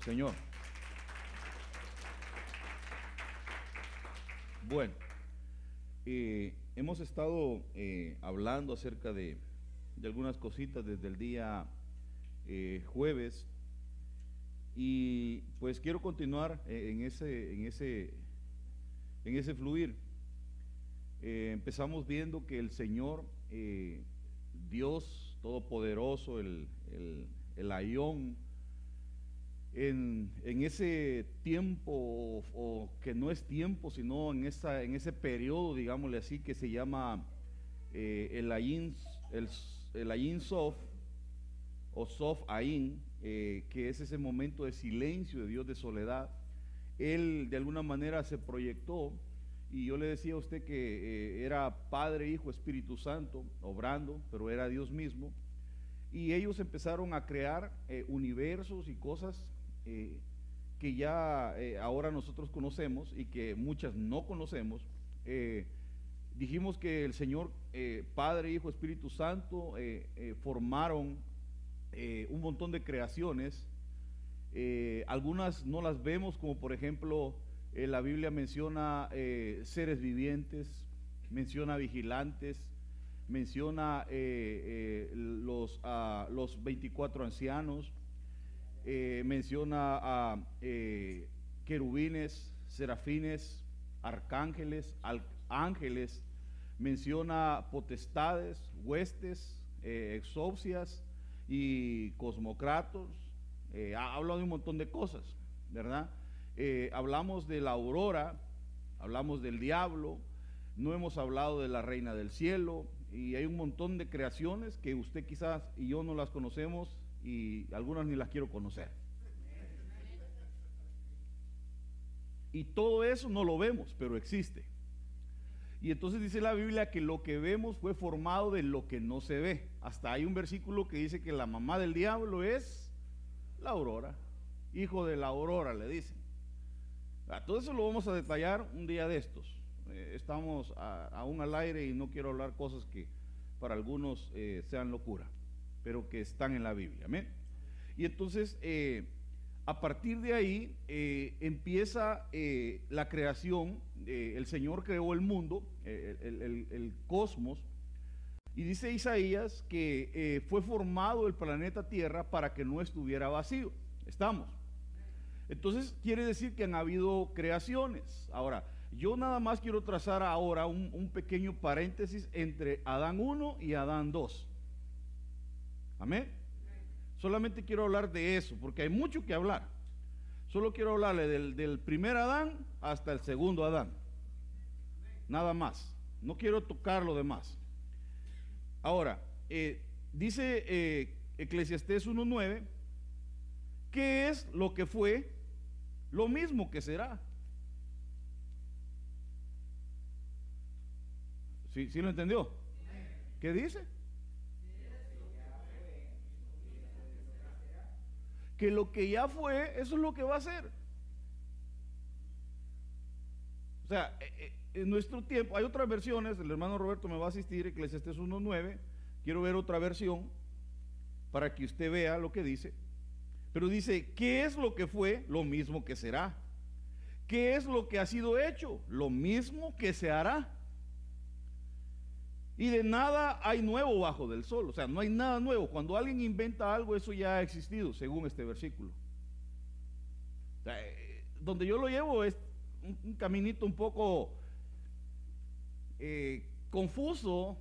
Señor. Bueno, eh, hemos estado eh, hablando acerca de, de, algunas cositas desde el día eh, jueves y pues quiero continuar en ese, en ese, en ese fluir. empezamos viendo que el Señor, Dios Todopoderoso, el, el, el ayón, en, ese tiempo, o, que no es tiempo, sino en, esa, en ese periodo, digámosle así, que se llama eh, el Ayin, el, el Sof, o Sof Ayin, eh, que es ese momento de silencio de Dios, de soledad. Él de alguna manera se proyectó y yo le decía a usted que eh, era Padre, Hijo, Espíritu Santo, obrando, pero era Dios mismo. Y ellos empezaron a crear universos y cosas eh, que ya eh, ahora nosotros conocemos y que muchas no conocemos, eh, dijimos que el Señor, Padre, Hijo, Espíritu Santo, formaron un montón de creaciones. algunas no las vemos, como por ejemplo la Biblia menciona seres vivientes, menciona vigilantes, menciona los, uh, los 24 ancianos, eh, menciona a eh, querubines, serafines, arcángeles, ángeles, menciona potestades, huestes, eh, exopsias y cosmocratos, habla de un montón de cosas, ¿verdad? hablamos de la aurora, hablamos del diablo, no hemos hablado de la reina del cielo, y hay un montón de creaciones que usted quizás y yo no las conocemos y algunas ni las quiero conocer. Y todo eso no lo vemos, pero existe. Y entonces dice la Biblia que lo que vemos fue formado de lo que no se ve. Hasta hay un versículo que dice que la mamá del diablo es la aurora, hijo de la aurora, le dicen. Todo eso lo vamos a detallar un día de estos. Eh, estamos aún al aire y no quiero hablar cosas que para algunos eh, sean locura pero que están en la Biblia. Amén. Y entonces, eh, a partir de ahí, eh, empieza eh, la creación. el Señor creó el mundo, el, cosmos. Y dice Isaías que fue formado el planeta Tierra para que no estuviera vacío. Estamos. Entonces quiere decir que han habido creaciones. Ahora, yo nada más quiero trazar ahora un, un pequeño paréntesis entre Adán 1 y Adán 2. Amén. Solamente quiero hablar de eso, porque hay mucho que hablar. Solo quiero hablarle del, primer Adán hasta el segundo Adán. Nada más. No quiero tocar lo demás. Ahora, eh, dice eh, Eclesiastés 1.9, ¿qué es lo que fue? Lo mismo que será. ¿Sí, ¿Sí lo entendió? ¿Qué dice? Que lo que ya fue, eso es lo que va a ser. O sea, eh, eh, en nuestro tiempo, hay otras versiones, el hermano Roberto me va a asistir, Eclesiastes 1.9, quiero ver otra versión para que usted vea lo que dice. Pero dice, ¿qué es lo que fue? Lo mismo que será. ¿Qué es lo que ha sido hecho? Lo mismo que se hará. Y de nada hay nuevo bajo del sol. O sea, no hay nada nuevo. Cuando alguien inventa algo, eso ya ha existido, según este versículo. Eh, donde yo lo llevo es un, caminito un poco eh, confuso.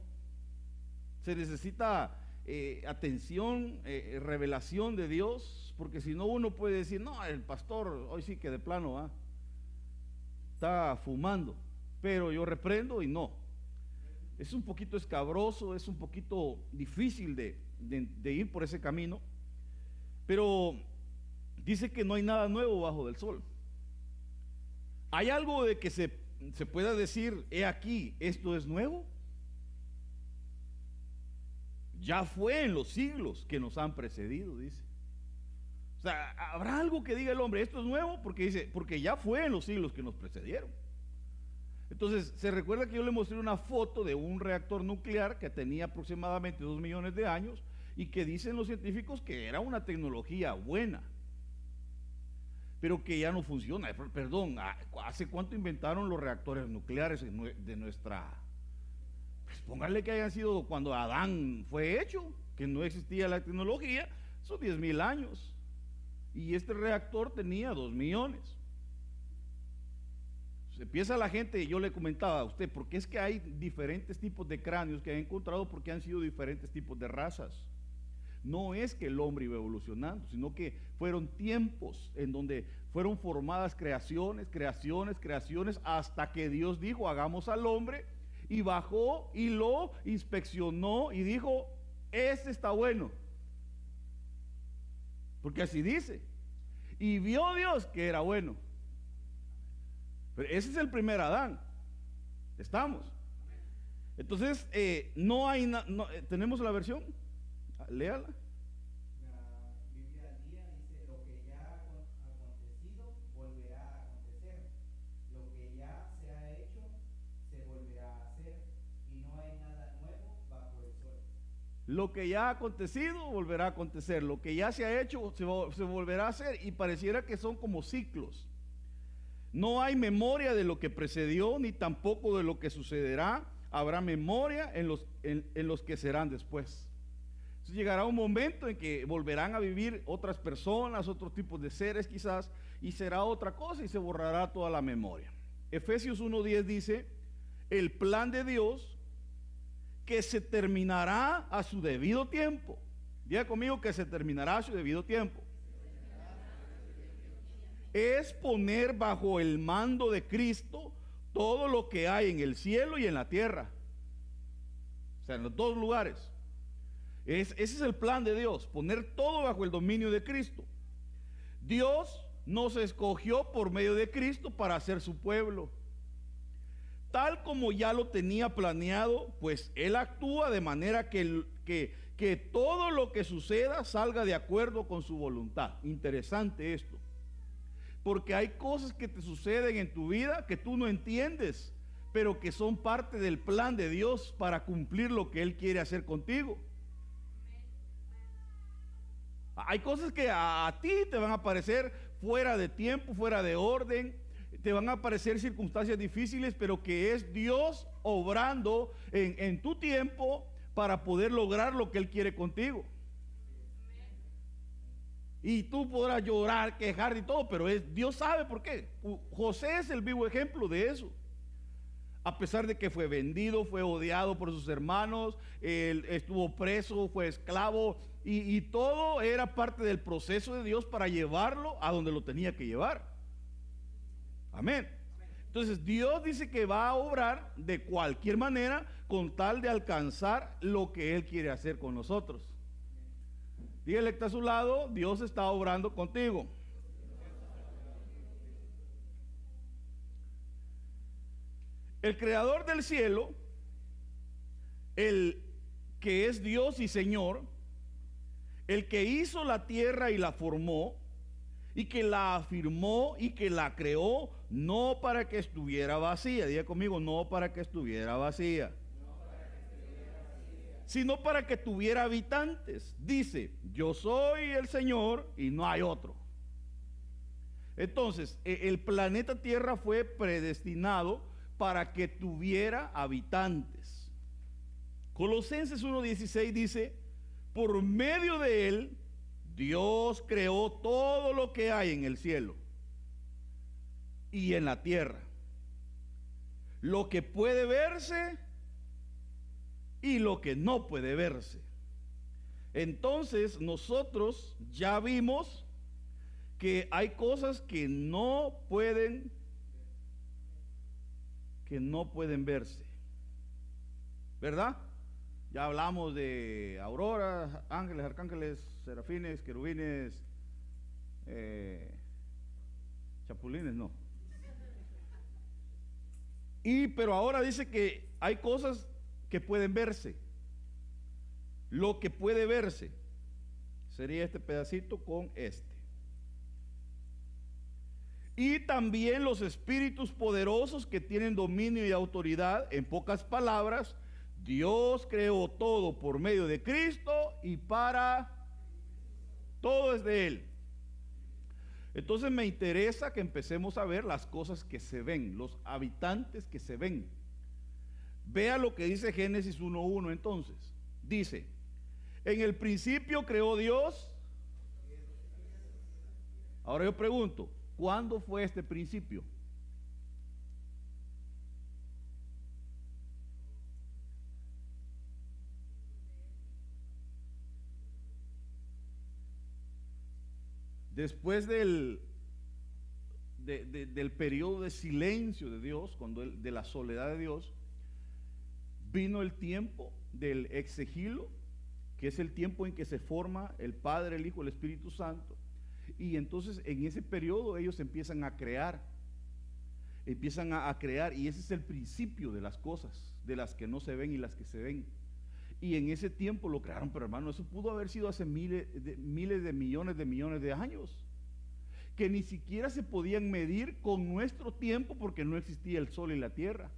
Se necesita eh, atención, revelación de Dios, porque si no uno puede decir, no, el pastor hoy sí que de plano está fumando. Pero yo reprendo y no es un poquito escabroso, es un poquito difícil de, ir por ese camino, pero dice que no hay nada nuevo bajo del sol. ¿Hay algo de que se, se pueda decir, he aquí, esto es nuevo? Ya fue en los siglos que nos han precedido, dice. O sea, ¿habrá algo que diga el hombre, esto es nuevo? Porque dice, porque ya fue en los siglos que nos precedieron. Entonces, se recuerda que yo le mostré una foto de un reactor nuclear que tenía aproximadamente dos millones de años y que dicen los científicos que era una tecnología buena, pero que ya no funciona. Perdón, ¿hace cuánto inventaron los reactores nucleares de nuestra... Pues póngale que hayan sido cuando Adán fue hecho, que no existía la tecnología, son 10 mil años. Y este reactor tenía 2 millones. Empieza la gente, yo le comentaba a usted, porque es que hay diferentes tipos de cráneos que han encontrado porque han sido diferentes tipos de razas. No es que el hombre iba evolucionando, sino que fueron tiempos en donde fueron formadas creaciones, creaciones, creaciones, hasta que Dios dijo, hagamos al hombre, y bajó y lo inspeccionó y dijo, este está bueno. Porque así dice. Y vio Dios que era bueno. Ese es el primer Adán. Estamos. Entonces, eh, no hay, no, eh, tenemos la versión, léala. Lo que ya ha acontecido volverá a acontecer. Lo que ya se ha hecho se volverá a hacer. Lo que ya ha acontecido volverá a acontecer. Lo que ya se ha hecho se volverá a hacer. Y pareciera que son como ciclos. No hay memoria de lo que precedió, ni tampoco de lo que sucederá. Habrá memoria en los, en, los que serán después. Llegará un momento en que volverán a vivir otras personas, otros tipos de seres quizás, y será otra cosa y se borrará toda la memoria. Efesios 1.10 dice, el plan de Dios que se terminará a su debido tiempo. Diga conmigo que se terminará a su debido tiempo es poner bajo el mando de Cristo todo lo que hay en el cielo y en la tierra. O sea, en los dos lugares. Es, ese es el plan de Dios, poner todo bajo el dominio de Cristo. Dios nos escogió por medio de Cristo para hacer su pueblo. Tal como ya lo tenía planeado, pues Él actúa de manera que, que, que todo lo que suceda salga de acuerdo con su voluntad. Interesante esto porque hay cosas que te suceden en tu vida que tú no entiendes, pero que son parte del plan de Dios para cumplir lo que Él quiere hacer contigo. Hay cosas que a, ti te van a parecer fuera de tiempo, fuera de orden, te van a parecer circunstancias difíciles, pero que es Dios obrando en, tu tiempo para poder lograr lo que Él quiere contigo. Y tú podrás llorar, quejar y todo, pero es, Dios sabe por qué. José es el vivo ejemplo de eso. A pesar de que fue vendido, fue odiado por sus hermanos, él estuvo preso, fue esclavo, y, y todo era parte del proceso de Dios para llevarlo a donde lo tenía que llevar. Amén. Entonces Dios dice que va a obrar de cualquier manera con tal de alcanzar lo que Él quiere hacer con nosotros. Dígale que está a su lado, Dios está obrando contigo. El creador del cielo, el que es Dios y Señor, el que hizo la tierra y la formó, y que la afirmó y que la creó, no para que estuviera vacía. Diga conmigo, no para que estuviera vacía sino para que tuviera habitantes. Dice, yo soy el Señor y no hay otro. Entonces, e, el planeta Tierra fue predestinado para que tuviera habitantes. Colosenses 1.16 dice, por medio de él, Dios creó todo lo que hay en el cielo y en la tierra. Lo que puede verse y lo que no puede verse. Entonces nosotros ya vimos que hay cosas que no pueden que no pueden verse. ¿Verdad? Ya hablamos de auroras, ángeles, arcángeles, serafines, querubines, eh, chapulines, no. Y pero ahora dice que hay cosas que pueden verse. Lo que puede verse sería este pedacito con este. Y también los espíritus poderosos que tienen dominio y autoridad. En pocas palabras, Dios creó todo por medio de Cristo y para todo es de Él. Entonces me interesa que empecemos a ver las cosas que se ven, los habitantes que se ven. Vea lo que dice Génesis 1.1 entonces. Dice, en el principio creó Dios. Ahora yo pregunto, ¿cuándo fue este principio? Después del, del periodo de silencio de Dios, cuando de la soledad de Dios, vino el tiempo del exegilo, que es el tiempo en que se forma el Padre, el Hijo, el Espíritu Santo. Y entonces en ese periodo ellos empiezan a crear, empiezan a, a, crear, y ese es el principio de las cosas, de las que no se ven y las que se ven. Y en ese tiempo lo crearon, pero hermano, eso pudo haber sido hace miles de, miles de millones de millones de años, que ni siquiera se podían medir con nuestro tiempo porque no existía el sol y la tierra.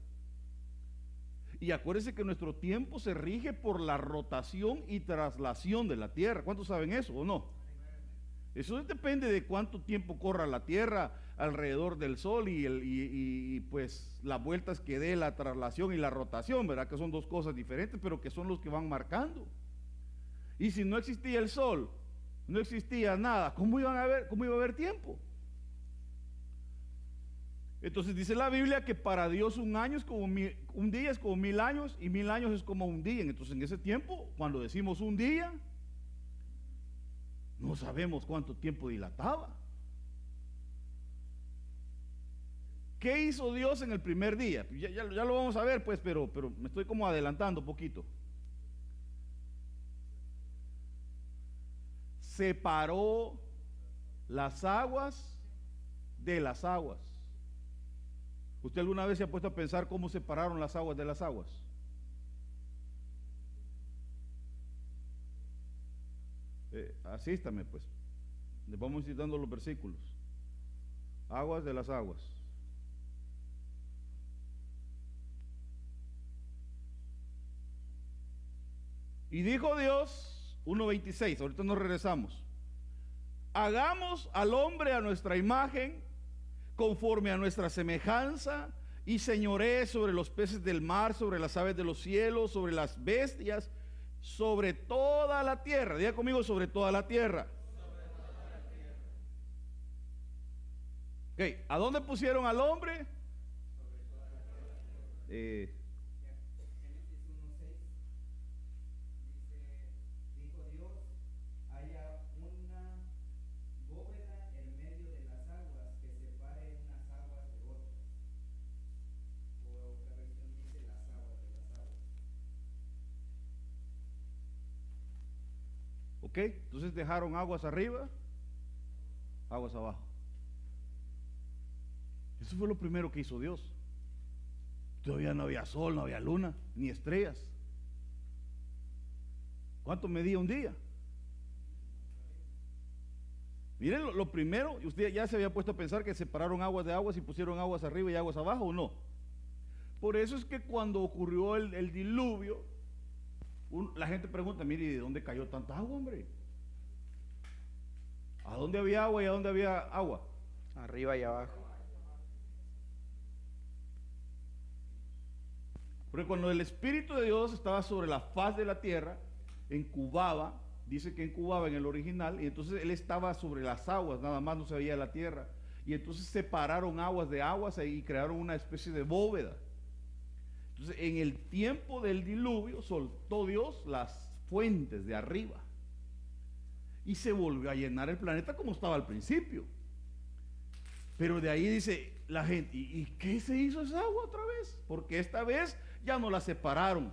Y acuérdense que nuestro tiempo se rige por la rotación y traslación de la tierra. ¿Cuántos saben eso o no? Eso depende de cuánto tiempo corra la tierra alrededor del sol y, pues las vueltas que dé la traslación y la rotación, ¿verdad? Que son dos cosas diferentes, pero que son los que van marcando. Y si no existía el sol, no existía nada, ¿cómo, iban a ver, cómo iba a haber tiempo? Entonces dice la Biblia que para Dios un año es como un día es como mil años y mil años es como un día. Entonces en ese tiempo, cuando decimos un día, no sabemos cuánto tiempo dilataba. ¿Qué hizo Dios en el primer día? Ya, ya, lo vamos a ver, pues, pero, pero me estoy como adelantando un poquito. Separó las aguas de las aguas. ¿Usted alguna vez se ha puesto a pensar cómo separaron las aguas de las aguas? Eh, asístame pues. Le vamos citando los versículos. Aguas de las aguas. Y dijo Dios, 1.26, ahorita nos regresamos. Hagamos al hombre a nuestra imagen, conforme a nuestra semejanza, y señoré sobre los peces del mar, sobre las aves de los cielos, sobre las bestias, sobre toda la tierra. Diga conmigo, sobre toda la tierra. Okay. ¿A dónde pusieron al hombre? Eh, Entonces dejaron aguas arriba, aguas abajo. Eso fue lo primero que hizo Dios. Todavía no había sol, no había luna, ni estrellas. ¿Cuánto medía un día? Miren, lo, lo, primero, usted ya se había puesto a pensar que separaron aguas de aguas y pusieron aguas arriba y aguas abajo, ¿o no? Por eso es que cuando ocurrió el, el diluvio, la gente pregunta, mire, ¿de dónde cayó tanta agua, hombre? ¿A dónde había agua y a dónde había agua? Arriba y abajo. Porque cuando el Espíritu de Dios estaba sobre la faz de la tierra, incubaba, dice que incubaba en el original, y entonces Él estaba sobre las aguas, nada más no se veía la tierra. Y entonces separaron aguas de aguas y crearon una especie de bóveda. Entonces, en el tiempo del diluvio soltó Dios las fuentes de arriba y se volvió a llenar el planeta como estaba al principio. Pero de ahí dice la gente, ¿y, qué se hizo esa agua otra vez? Porque esta vez ya no la separaron.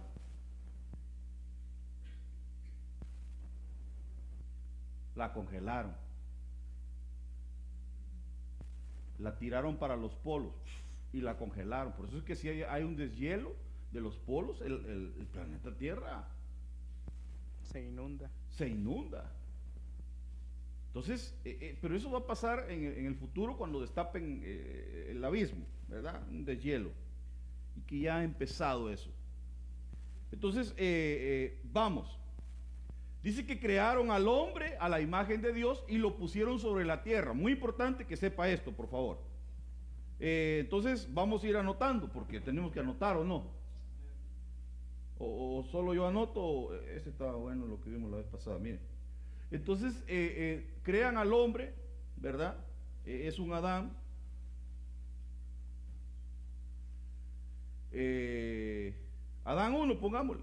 La congelaron. La tiraron para los polos y la congelaron. Por eso es que si hay, un deshielo de los polos, el, planeta Tierra se inunda. Se inunda. Entonces, eh, eh, pero eso va a pasar en, el futuro cuando destapen eh, el abismo, ¿verdad? Un deshielo. Y que ya ha empezado eso. Entonces, vamos. Dice que crearon al hombre a la imagen de Dios y lo pusieron sobre la tierra. Muy importante que sepa esto, por favor. Eh, entonces vamos a ir anotando, porque tenemos que anotar o no. O, solo yo anoto, o- ese estaba bueno lo que vimos la vez pasada, miren. Entonces eh, eh, crean al hombre, ¿verdad? Eh, es un Adán. Eh, Adán 1, pongámosle.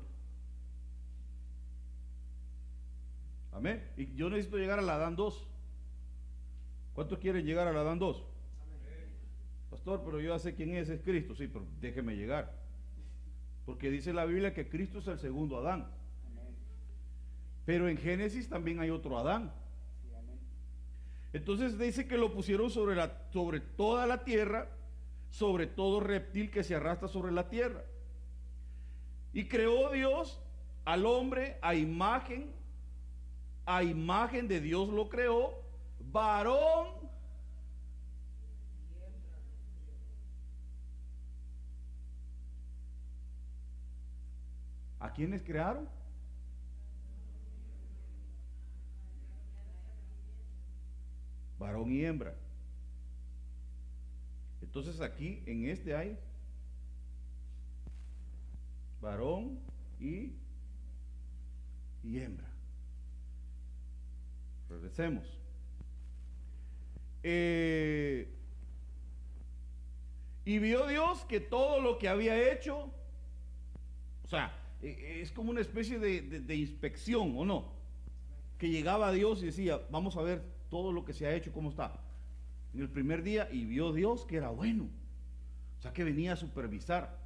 Amén. Y yo necesito llegar al Adán 2. ¿Cuántos quieren llegar al Adán 2? Pastor, pero yo ya sé quién es, es Cristo. Sí, pero déjeme llegar. Porque dice la Biblia que Cristo es el segundo Adán. Amén. Pero en Génesis también hay otro Adán. Sí, amén. Entonces dice que lo pusieron sobre, la, sobre toda la tierra, sobre todo reptil que se arrastra sobre la tierra. Y creó Dios al hombre a imagen, a imagen de Dios lo creó, varón. ¿A quiénes crearon? varón y hembra. Entonces aquí en este hay varón y, y hembra. Regresemos. Eh, y vio Dios que todo lo que había hecho, o sea, es como una especie de, de- inspección, ¿o no? Que llegaba a Dios y decía, vamos a ver todo lo que se ha hecho, cómo está. En el primer día, y vio Dios que era bueno. O sea, que venía a supervisar.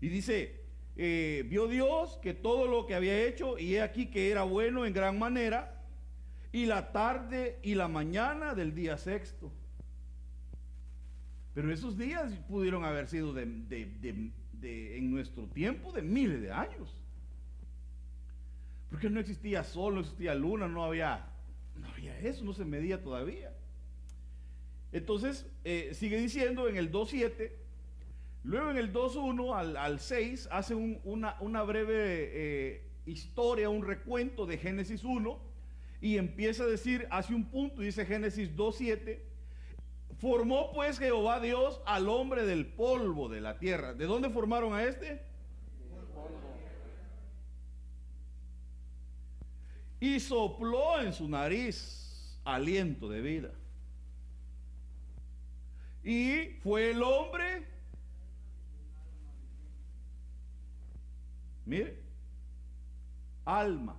Y dice, eh, vio Dios que todo lo que había hecho, y he aquí que era bueno en gran manera, y la tarde y la mañana del día sexto. Pero esos días pudieron haber sido de- de- en nuestro tiempo de miles de años. Porque no existía sol, no existía luna, no había, no había eso, no se medía todavía. Entonces, eh, sigue diciendo en el 2.7, luego en el 2.1 al, al 6 hace un- una, una breve eh, historia, un recuento de Génesis 1 y empieza a decir, hace un punto, dice Génesis 2.7, formó pues Jehová Dios al hombre del polvo de la tierra. ¿De dónde formaron a este? Y sopló en su nariz aliento de vida. Y fue el hombre, mire, alma.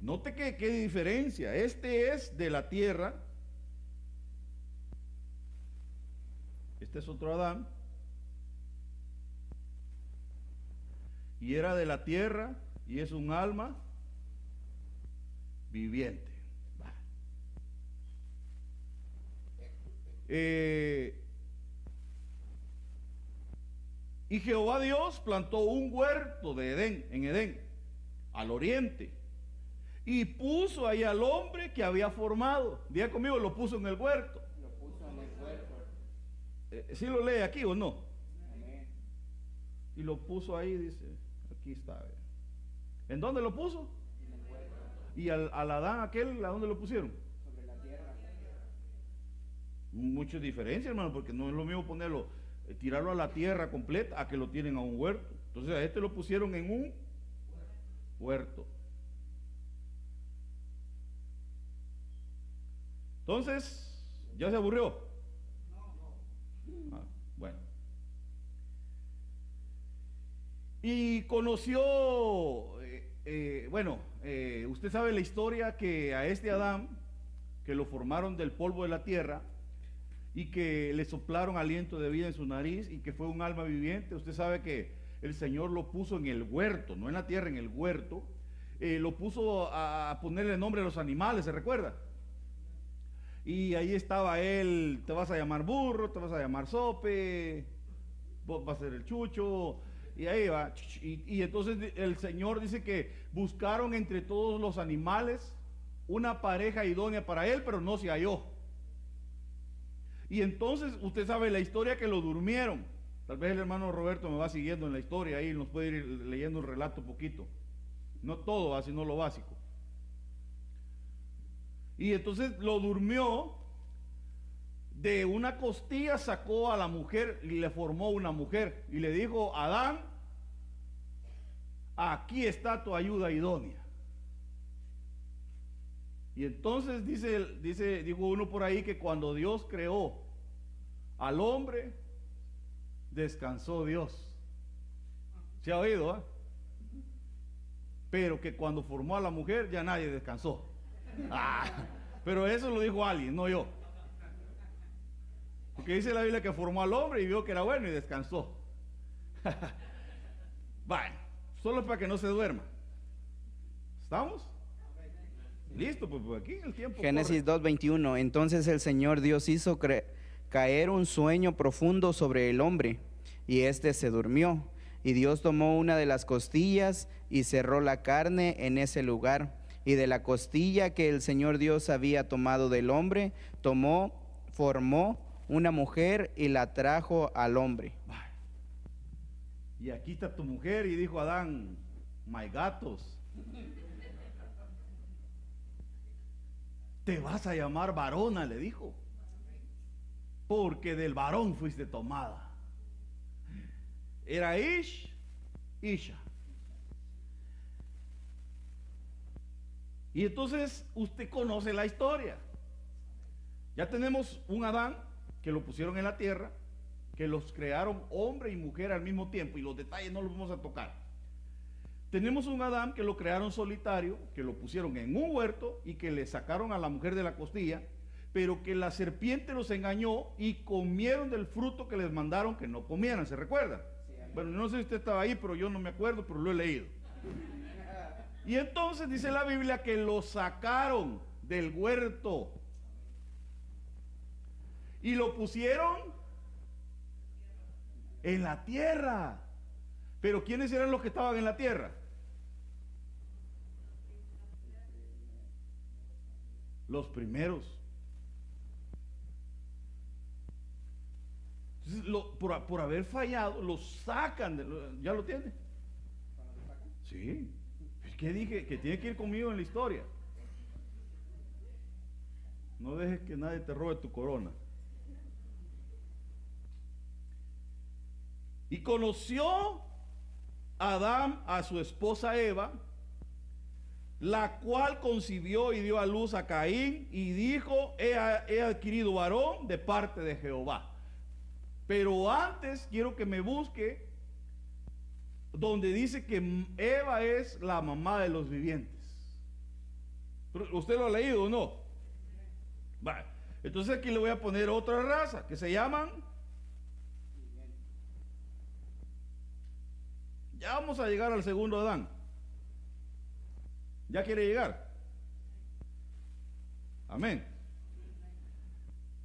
Note que qué diferencia. Este es de la tierra. Este es otro Adán. Y era de la tierra y es un alma viviente. Eh, y Jehová Dios plantó un huerto de Edén, en Edén, al oriente, y puso ahí al hombre que había formado. Diga conmigo, lo puso en el huerto. Lo puso en el huerto. Eh, ¿Sí lo lee aquí o no? Y lo puso ahí, dice, aquí está. ¿En dónde lo puso? Y al, al Adán aquel, ¿a dónde lo pusieron? Sobre la tierra. Mucha diferencia, hermano, porque no es lo mismo ponerlo, eh, tirarlo a la tierra completa a que lo tienen a un huerto. Entonces a este lo pusieron en un huerto. Entonces, ¿ya se aburrió? Ah, bueno. Y conoció, eh, eh, bueno, eh, usted sabe la historia que a este Adán, que lo formaron del polvo de la tierra y que le soplaron aliento de vida en su nariz y que fue un alma viviente, usted sabe que el Señor lo puso en el huerto, no en la tierra, en el huerto, lo puso a, a ponerle nombre a los animales, ¿se recuerda? Y ahí estaba él, te vas a llamar burro, te vas a llamar sope, vos vas a ser el chucho, y ahí va. Y, entonces el Señor dice que buscaron entre todos los animales una pareja idónea para él, pero no se halló. Y entonces usted sabe la historia que lo durmieron. Tal vez el hermano Roberto me va siguiendo en la historia ahí, nos puede ir leyendo el relato un poquito. No todo, sino lo básico. Y entonces lo durmió, de una costilla sacó a la mujer y le formó una mujer. Y le dijo, Adán, aquí está tu ayuda idónea. Y entonces dice, dice, dijo uno por ahí que cuando Dios creó al hombre, descansó Dios. ¿Se ha oído? ah? Pero que cuando formó a la mujer ya nadie descansó. Ah, pero eso lo dijo alguien, no yo. Porque dice la Biblia que formó al hombre y vio que era bueno y descansó. bueno, solo para que no se duerma. ¿Estamos? Listo, pues, pues aquí el tiempo. Génesis corre. 2.21. Entonces el Señor Dios hizo caer un sueño profundo sobre el hombre, y éste se durmió. Y Dios tomó una de las costillas y cerró la carne en ese lugar. Y de la costilla que el Señor Dios había tomado del hombre, tomó, formó una mujer y la trajo al hombre. Y aquí está tu mujer y dijo Adán, my gatos. Te vas a llamar varona, le dijo. Porque del varón fuiste tomada. Era Ish, Isha. Y entonces usted conoce la historia. Ya tenemos un Adán que lo pusieron en la tierra, que los crearon hombre y mujer al mismo tiempo, y los detalles no los vamos a tocar. Tenemos un Adán que lo crearon solitario, que lo pusieron en un huerto y que le sacaron a la mujer de la costilla, pero que la serpiente los engañó y comieron del fruto que les mandaron que no comieran, ¿se recuerdan? Bueno, no sé si usted estaba ahí, pero yo no me acuerdo, pero lo he leído. Y entonces dice la Biblia que lo sacaron del huerto y lo pusieron en la tierra. Pero ¿quiénes eran los que estaban en la tierra? Los primeros. Entonces, lo- por, por haber fallado, los sacan. de- lo- ¿Ya lo tiene? Sí. Que dije que tiene que ir conmigo en la historia. No dejes que nadie te robe tu corona. Y conoció Adán a su esposa Eva, la cual concibió y dio a luz a Caín y dijo, he, he adquirido varón de parte de Jehová. Pero antes quiero que me busque donde dice que Eva es la mamá de los vivientes. ¿Usted lo ha leído o no? Vale. Entonces aquí le voy a poner otra raza que se llaman Ya vamos a llegar al segundo Adán. ¿Ya quiere llegar? Amén.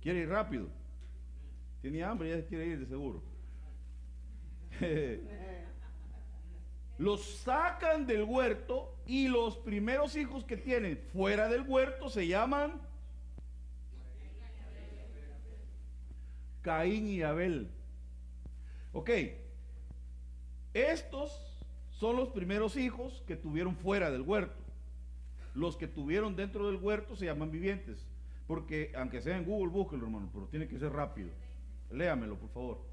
Quiere ir rápido. Tiene hambre, ya quiere ir de seguro. los sacan del huerto y los primeros hijos que tienen fuera del huerto se llaman Caín y Abel. Ok. Estos son los primeros hijos que tuvieron fuera del huerto. Los que tuvieron dentro del huerto se llaman vivientes. Porque, aunque sea en Google, búsquelo, hermano, pero tiene que ser rápido. Léamelo, por favor.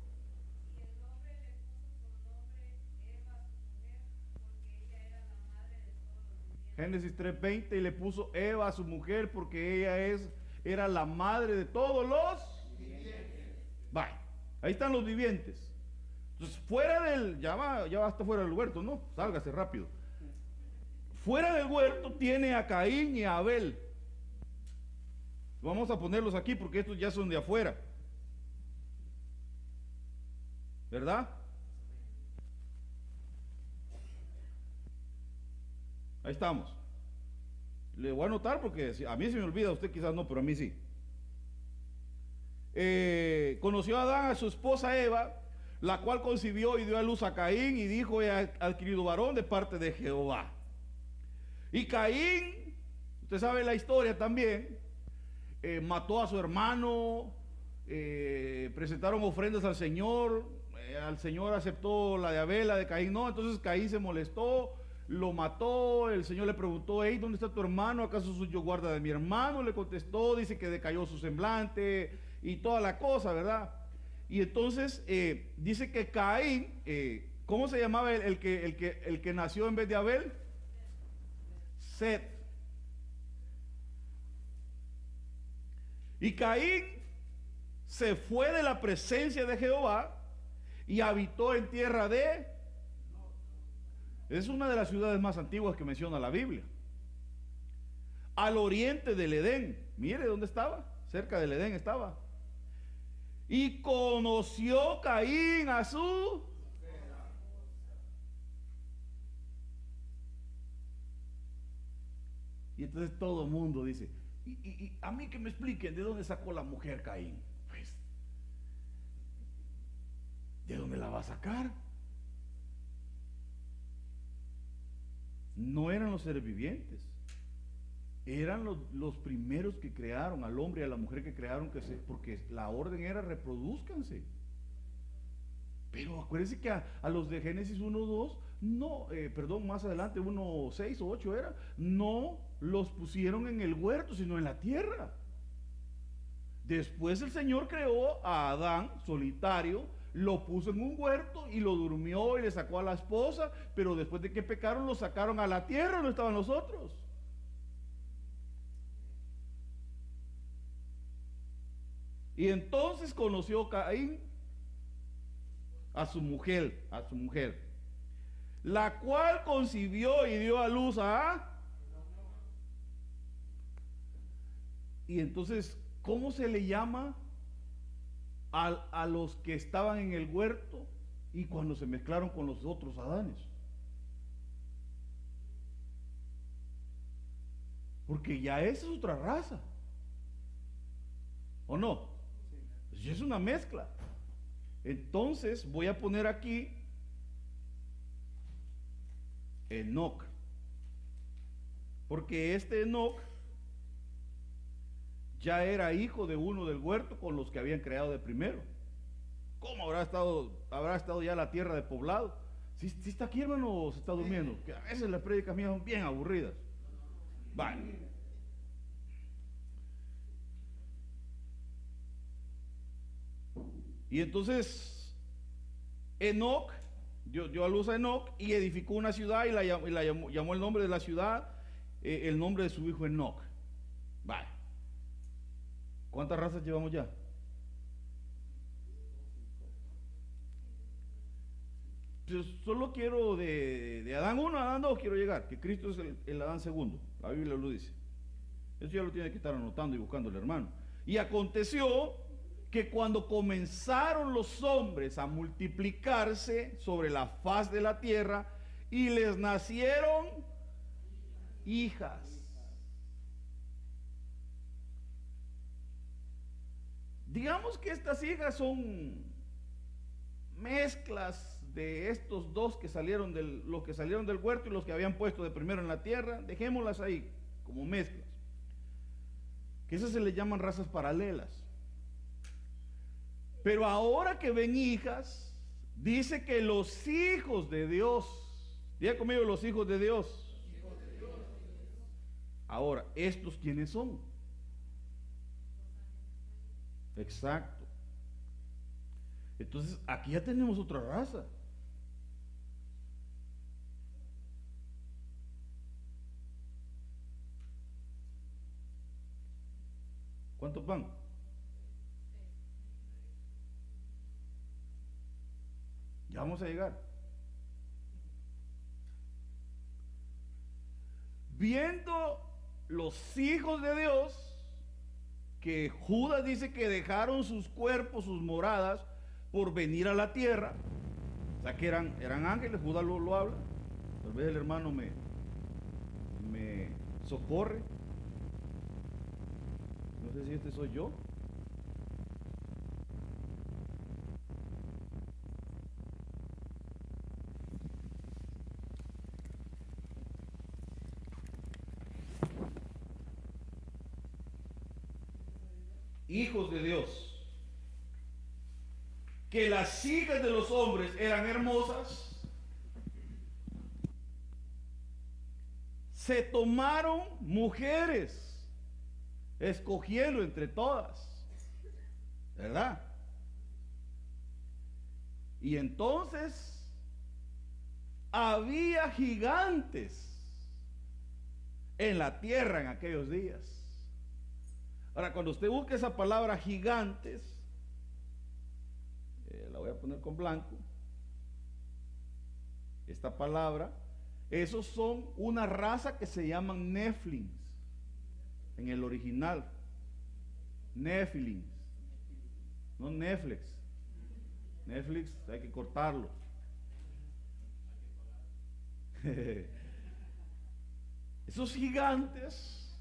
Génesis 3:20 y le puso Eva a su mujer porque ella es era la madre de todos los Vaya, ahí están los vivientes. Entonces, fuera del, ya va, ya va hasta fuera del huerto, ¿no? Sálgase rápido. Fuera del huerto tiene a Caín y a Abel. Vamos a ponerlos aquí porque estos ya son de afuera. ¿Verdad? Ahí estamos. Le voy a anotar porque a mí se me olvida, usted quizás no, pero a mí sí. Eh, conoció a Adán a su esposa Eva, la cual concibió y dio a luz a Caín y dijo, he adquirido varón de parte de Jehová. Y Caín, usted sabe la historia también, eh, mató a su hermano, eh, presentaron ofrendas al Señor, al Señor aceptó la de Abel, la de Caín no, entonces Caín se molestó, lo mató, el Señor le preguntó, hey, ¿dónde está tu hermano? ¿Acaso soy yo guarda de mi hermano? Le contestó, dice que decayó su semblante y toda la cosa, ¿verdad? Y entonces eh, dice que Caín, eh, ¿cómo se llamaba el, que, el, que, el que nació en vez de Abel? Seth. Y Caín se fue de la presencia de Jehová y habitó en tierra de... Es una de las ciudades más antiguas que menciona la Biblia. Al oriente del Edén. Mire dónde estaba. Cerca del Edén estaba. Y conoció Caín a su... Y entonces todo el mundo dice, y, a mí que me expliquen de dónde sacó la mujer Caín. Pues, ¿de dónde la va a sacar? No eran los seres vivientes. Eran los, los primeros que crearon al hombre y a la mujer que crearon, que se, porque la orden era reproduzcanse. Pero acuérdense que a, los de Génesis 1, 2, no, eh, perdón, más adelante 1, 6 o 8 era, no los pusieron en el huerto, sino en la tierra. Después el Señor creó a Adán solitario, lo puso en un huerto y lo durmió y le sacó a la esposa, pero después de que pecaron lo sacaron a la tierra, no estaban los otros. Y entonces conoció Caín a su mujer, a su mujer, la cual concibió y dio a luz a... Y entonces, ¿cómo se le llama a, a los que estaban en el huerto y cuando se mezclaron con los otros Adanes? Porque ya esa es otra raza. ¿O no? Ya es una mezcla. Entonces voy a poner aquí Enoch. Porque este Enoch ya era hijo de uno del huerto con los que habían creado de primero. ¿Cómo habrá estado, habrá estado ya la tierra de poblado? Si, está aquí, hermano, o se está durmiendo. Que a veces las prédicas mías son bien aburridas. Vale. Y entonces, Enoch dio, dio, a luz a Enoch y edificó una ciudad y la, llamó, y la llamó, llamó, el nombre de la ciudad, eh, el nombre de su hijo Enoch. ¿Cuántas razas llevamos ya? Solo quiero de, Adán 1 a Adán 2 quiero llegar, que Cristo es el, el Adán segundo. La Biblia lo dice. Eso ya lo tiene que estar anotando y buscando el hermano. Y aconteció que cuando comenzaron los hombres a multiplicarse sobre la faz de la tierra y les nacieron hijas. Digamos que estas hijas son mezclas de estos dos que salieron del, los que salieron del huerto y los que habían puesto de primero en la tierra, dejémoslas ahí como mezclas. Que esas se les llaman razas paralelas. Pero ahora que ven hijas, dice que los hijos de Dios, diga conmigo los hijos de Dios. Ahora, ¿estos quiénes son? Exacto. Entonces, aquí ya tenemos otra raza. ¿Cuántos van? Ya vamos a llegar. Viendo los hijos de Dios, que Judas dice que dejaron sus cuerpos, sus moradas, por venir a la tierra. O sea que eran, eran ángeles, Judas lo, lo habla. Tal vez el hermano me, me socorre. No sé si este soy yo. Que las hijas de los hombres eran hermosas, se tomaron mujeres, escogiendo entre todas, ¿verdad? Y entonces había gigantes en la tierra en aquellos días. Ahora, cuando usted busca esa palabra gigantes, eh, la voy a poner con blanco, esta palabra, esos son una raza que se llaman Neflins en el original. Neflins, no Netflix. Netflix hay que cortarlo. Esos gigantes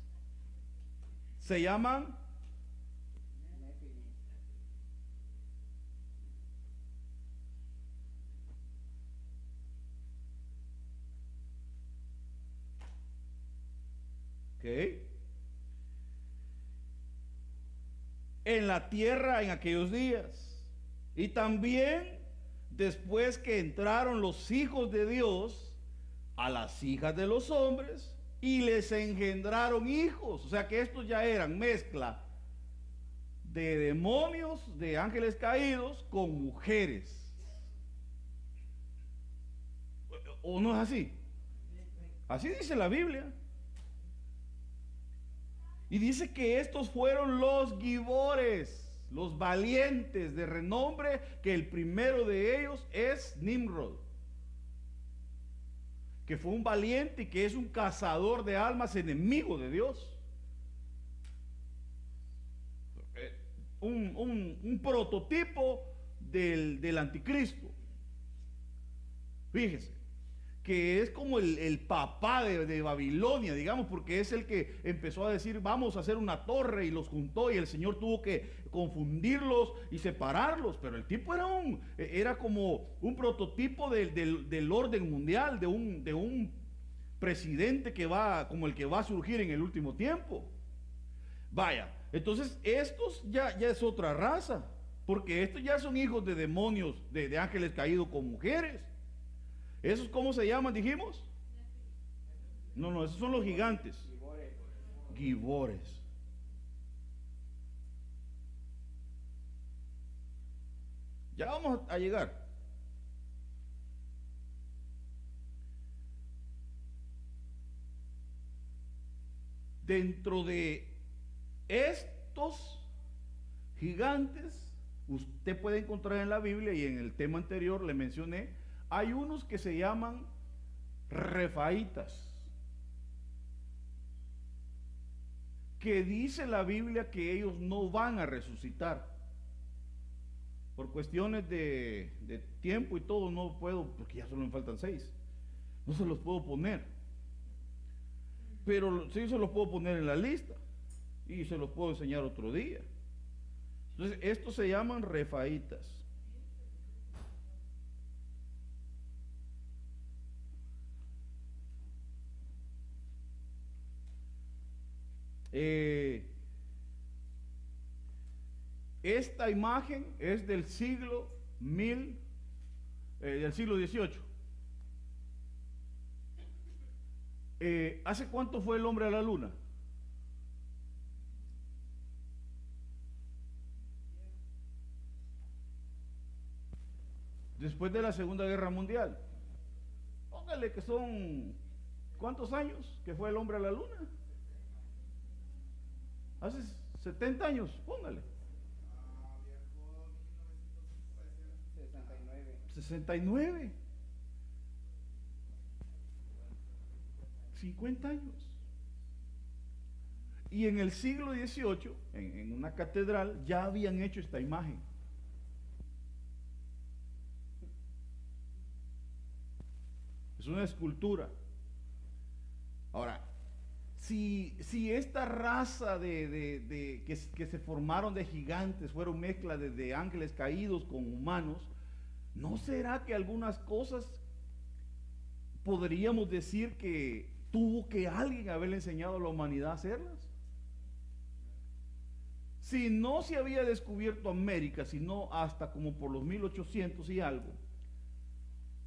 se llaman En la tierra en aquellos días. Y también después que entraron los hijos de Dios a las hijas de los hombres y les engendraron hijos. O sea que estos ya eran mezcla de demonios, de ángeles caídos con mujeres. ¿O no es así? Así dice la Biblia. Y dice que estos fueron los gibores, los valientes de renombre, que el primero de ellos es Nimrod, que fue un valiente y que es un cazador de almas enemigo de Dios. Eh, un, un prototipo del, del anticristo. Fíjese que es como el, papá de, Babilonia, digamos, porque es el que empezó a decir, vamos a hacer una torre y los juntó y el Señor tuvo que confundirlos y separarlos, pero el tipo era, un, era como un prototipo del, orden mundial, de un, de un presidente que va, como el que va a surgir en el último tiempo. Vaya, entonces estos ya, ya es otra raza, porque estos ya son hijos de demonios, de, de ángeles caídos con mujeres. ¿Esos cómo se llaman, dijimos? No, no, esos son los gigantes. Gibores. Ya vamos a llegar. Dentro de estos gigantes, usted puede encontrar en la Biblia y en el tema anterior le mencioné hay unos que se llaman refaitas, que dice la Biblia que ellos no van a resucitar. Por cuestiones de, tiempo y todo, no puedo, porque ya solo me faltan seis. No se los puedo poner. Pero sí se los puedo poner en la lista y se los puedo enseñar otro día. Entonces, estos se llaman refaitas. Eh, esta imagen es del siglo mil, eh, del siglo XVIII. Eh, ¿Hace cuánto fue el hombre a la luna? Después de la Segunda Guerra Mundial. Póngale que son, ¿cuántos años que fue el hombre a la luna? Hace 70 años, póngale. 69. 50 años. Y en el siglo XVIII, en, en, una catedral, ya habían hecho esta imagen. Es una escultura. Ahora, si, esta raza de, que, se formaron de gigantes fueron mezcla de, ángeles caídos con humanos, ¿no será que algunas cosas podríamos decir que tuvo que alguien haberle enseñado a la humanidad a hacerlas? Si no se había descubierto América, sino hasta como por los 1800 y algo,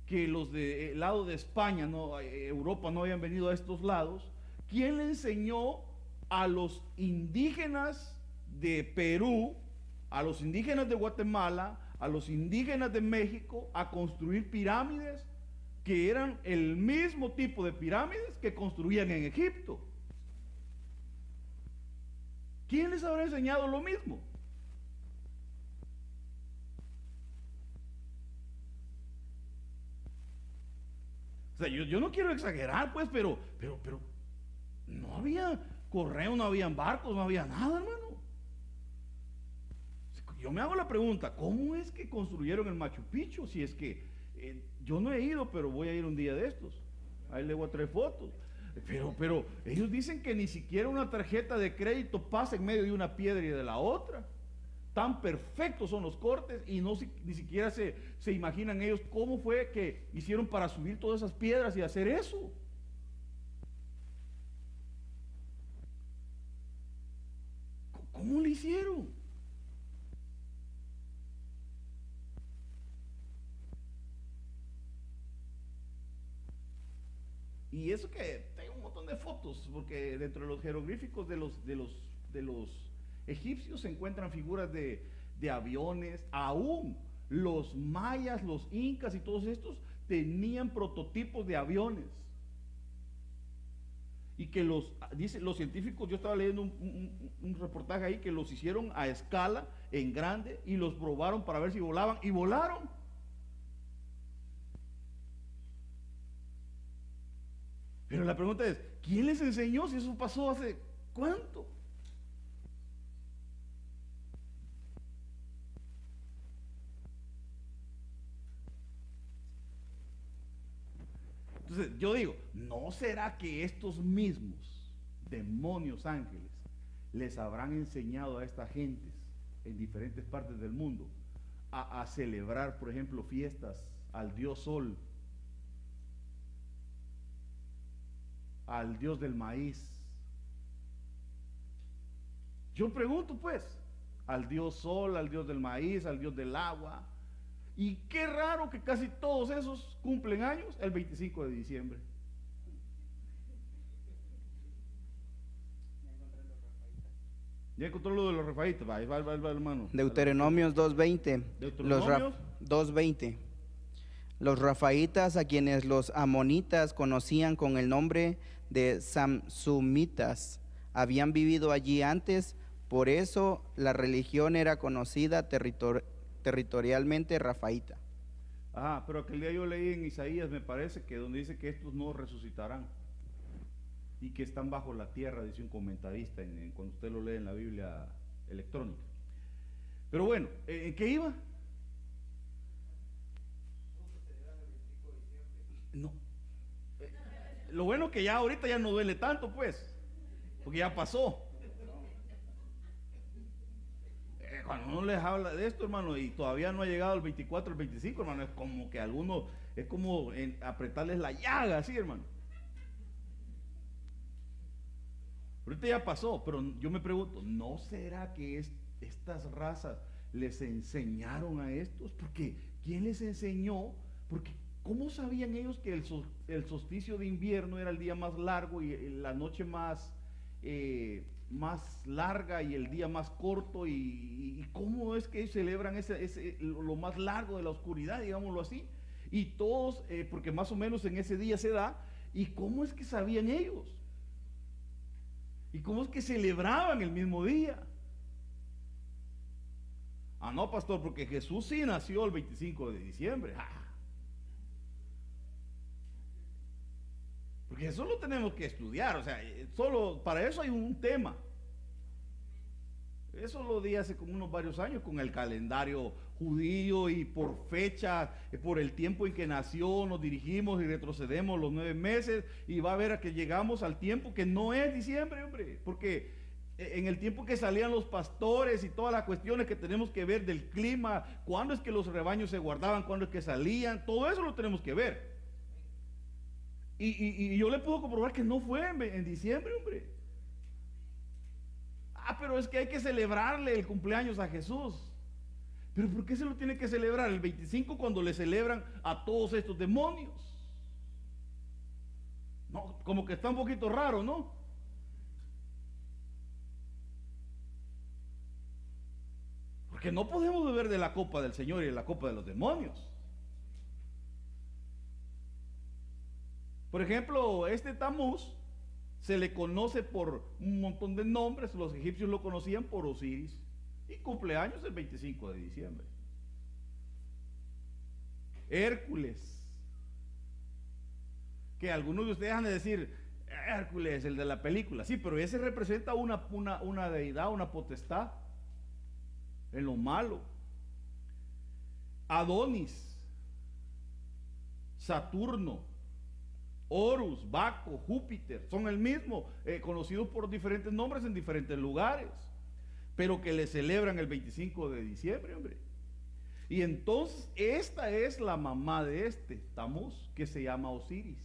que los del lado de España, no, Europa no habían venido a estos lados, ¿quién le enseñó a los indígenas de Perú, a los indígenas de Guatemala, a los indígenas de México a construir pirámides que eran el mismo tipo de pirámides que construían en Egipto? ¿Quién les habrá enseñado lo mismo? O sea, yo, no quiero exagerar, pues, pero, pero, pero, no había correo, no habían barcos, no había nada, hermano. Yo me hago la pregunta, ¿cómo es que construyeron el Machu Picchu? Si es que eh, yo no he ido, pero voy a ir un día de estos. Ahí le voy a traer fotos. Pero, pero ellos dicen que ni siquiera una tarjeta de crédito pasa en medio de una piedra y de la otra. Tan perfectos son los cortes y no ni siquiera se, se imaginan ellos cómo fue que hicieron para subir todas esas piedras y hacer eso. ¿Cómo lo hicieron? Y eso que tengo un montón de fotos, porque dentro de los jeroglíficos de los, de los, de los egipcios se encuentran figuras de, de aviones, aún los mayas, los incas y todos estos tenían prototipos de aviones. Y que los, dice, los científicos, yo estaba leyendo un, un, reportaje ahí que los hicieron a escala, en grande, y los probaron para ver si volaban, y volaron. Pero la pregunta es, ¿quién les enseñó si eso pasó hace cuánto? Entonces yo digo, ¿no será que estos mismos demonios ángeles les habrán enseñado a estas gentes en diferentes partes del mundo a, a celebrar, por ejemplo, fiestas al dios sol al Dios del maíz. Yo pregunto pues, al Dios sol, al Dios del maíz, al Dios del agua. Y qué raro que casi todos esos cumplen años el 25 de diciembre. Ya encontró lo de los refaitas, va, va, va, va, hermano. Deuteronomios 2.20. Deuteronomios. Los 2.20. Los rafaitas, a quienes los amonitas conocían con el nombre de Samsumitas habían vivido allí antes, por eso la religión era conocida territor territorialmente rafaíta. Ah, pero aquel día yo leí en Isaías, me parece, que donde dice que estos no resucitarán y que están bajo la tierra, dice un comentarista en, cuando usted lo lee en la Biblia electrónica. Pero bueno, ¿en qué iba? No, lo bueno que ya ahorita ya no duele tanto, pues, porque ya pasó. Eh, cuando uno les habla de esto, hermano, y todavía no ha llegado el 24, el 25, hermano, es como que algunos, es como apretarles la llaga, así, hermano. Ahorita ya pasó, pero yo me pregunto, ¿no será que estas razas les enseñaron a estos? Porque ¿quién les enseñó? Porque ¿Cómo sabían ellos que el, el, solsticio de invierno era el día más largo y la noche más, eh, más larga y el día más corto? Y, cómo es que celebran ese, lo más largo de la oscuridad, digámoslo así? Y todos, eh, porque más o menos en ese día se da, ¿y cómo es que sabían ellos? ¿Y cómo es que celebraban el mismo día? Ah, no, pastor, porque Jesús sí nació el 25 de diciembre. Porque eso lo tenemos que estudiar, o sea, eh, solo para eso hay un tema. Eso lo di hace como unos varios años con el calendario judío y por fecha, eh, por el tiempo en que nació, nos dirigimos y retrocedemos los nueve meses y va a ver a que llegamos al tiempo que no es diciembre, hombre, porque eh, en el tiempo que salían los pastores y todas las cuestiones que tenemos que ver del clima, cuándo es que los rebaños se guardaban, cuándo es que salían, todo eso lo tenemos que ver. Y, yo le puedo comprobar que no fue en, en diciembre, hombre. Ah, pero es que hay que celebrarle el cumpleaños a Jesús. Pero ¿por qué se lo tiene que celebrar el 25 cuando le celebran a todos estos demonios? No, como que está un poquito raro, ¿no? Porque no podemos beber de la copa del Señor y de la copa de los demonios. Por ejemplo, este Tamuz se le conoce por un montón de nombres, los egipcios lo conocían por Osiris y cumpleaños el 25 de diciembre. Hércules, que algunos de ustedes han de decir, Hércules, el de la película, sí, pero ese representa una, una, una deidad, una potestad en lo malo. Adonis, Saturno, Horus, Baco, Júpiter, son el mismo, eh, conocidos por diferentes nombres en diferentes lugares, pero que le celebran el 25 de diciembre, hombre. Y entonces esta es la mamá de este, Tamuz, que se llama Osiris.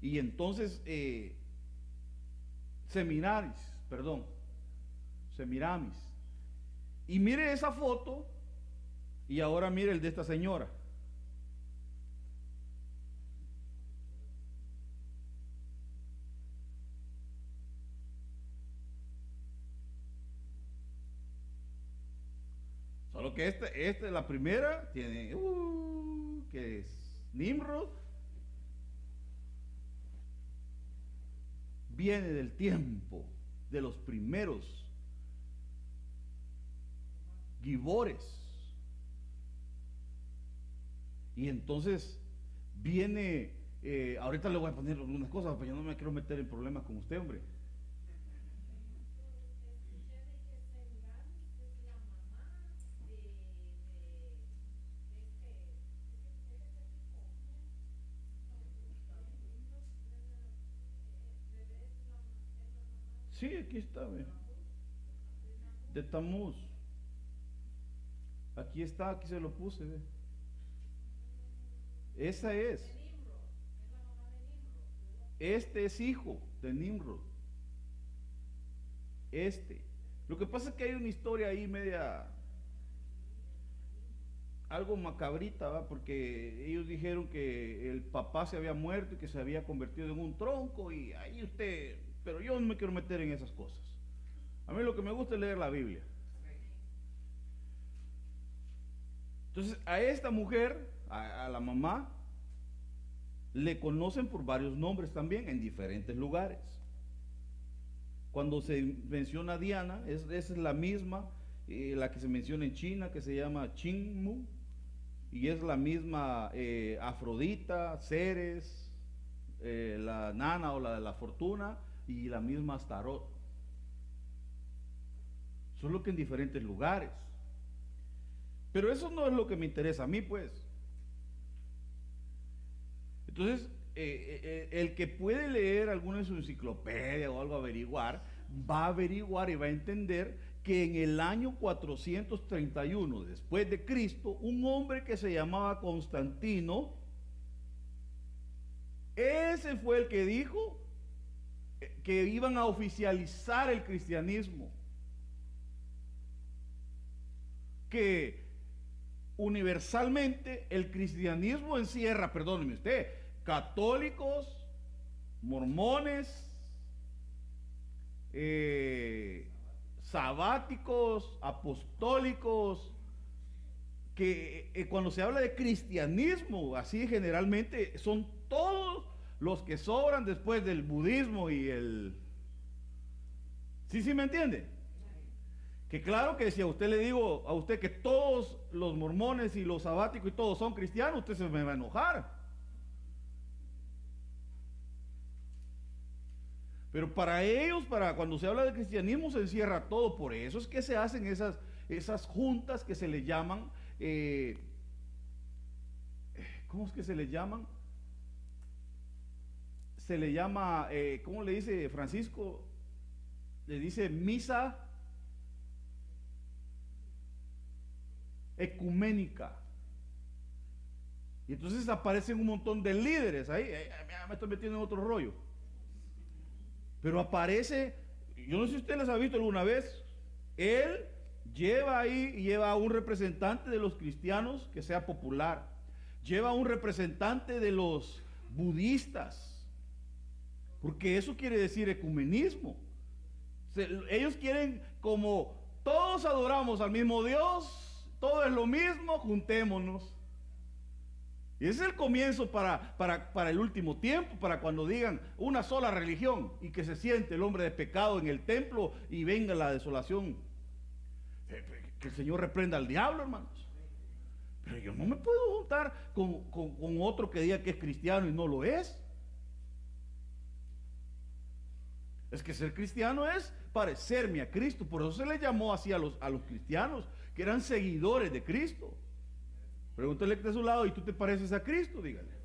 Y entonces, eh, Seminaris, perdón, Semiramis. Y mire esa foto y ahora mire el de esta señora. Esta es la primera, tiene, uh, que es Nimrod. Viene del tiempo de los primeros gibores. Y entonces viene, eh, ahorita le voy a poner algunas cosas, pero yo no me quiero meter en problemas con usted, hombre. Sí, aquí está, ve. De Tamuz. Aquí está, aquí se lo puse, ve. Esa es. Este es hijo de Nimrod. Este. Lo que pasa es que hay una historia ahí media algo macabrita, ¿va? porque ellos dijeron que el papá se había muerto y que se había convertido en un tronco y ahí usted pero yo no me quiero meter en esas cosas. A mí lo que me gusta es leer la Biblia. Entonces, a esta mujer, a, la mamá, le conocen por varios nombres también en diferentes lugares. Cuando se menciona Diana, es, esa es la misma, eh, la que se menciona en China, que se llama Mu y es la misma eh, Afrodita, Ceres, eh, la nana o la de la fortuna, y la misma Astarot. Solo que en diferentes lugares. Pero eso no es lo que me interesa a mí, pues. Entonces, eh, eh, eh, el que puede leer alguna de su enciclopedia o algo averiguar, va a averiguar y va a entender que en el año 431 después de Cristo, un hombre que se llamaba Constantino, ese fue el que dijo que iban a oficializar el cristianismo, que universalmente el cristianismo encierra, perdóneme usted, católicos, mormones, eh, sabáticos, apostólicos, que eh, cuando se habla de cristianismo, así generalmente son todos los que sobran después del budismo y el... ¿Sí, sí me entiende? Que claro que si a usted le digo a usted que todos los mormones y los sabáticos y todos son cristianos, usted se me va a enojar. Pero para ellos, para cuando se habla de cristianismo, se encierra todo. Por eso es que se hacen esas, esas juntas que se le llaman, eh, ¿cómo es que se le llaman? Se le llama, eh, ¿cómo le dice Francisco? Le dice misa ecuménica. Y entonces aparecen un montón de líderes ahí. me estoy metiendo en otro rollo. Pero aparece, yo no sé si usted les ha visto alguna vez, él lleva ahí, lleva a un representante de los cristianos que sea popular, lleva a un representante de los budistas, porque eso quiere decir ecumenismo. ellos quieren como todos adoramos al mismo Dios, todo es lo mismo, juntémonos. Y ese es el comienzo para, para, para, el último tiempo, para cuando digan una sola religión y que se siente el hombre de pecado en el templo y venga la desolación. Eh, que el Señor reprenda al diablo, hermanos. Pero yo no me puedo juntar con, con otro que diga que es cristiano y no lo es. Es que ser cristiano es parecerme a Cristo. Por eso se le llamó así a los, a los cristianos, que eran seguidores de Cristo. Pregúntale que está a su lado y tú te pareces a Cristo, dígale.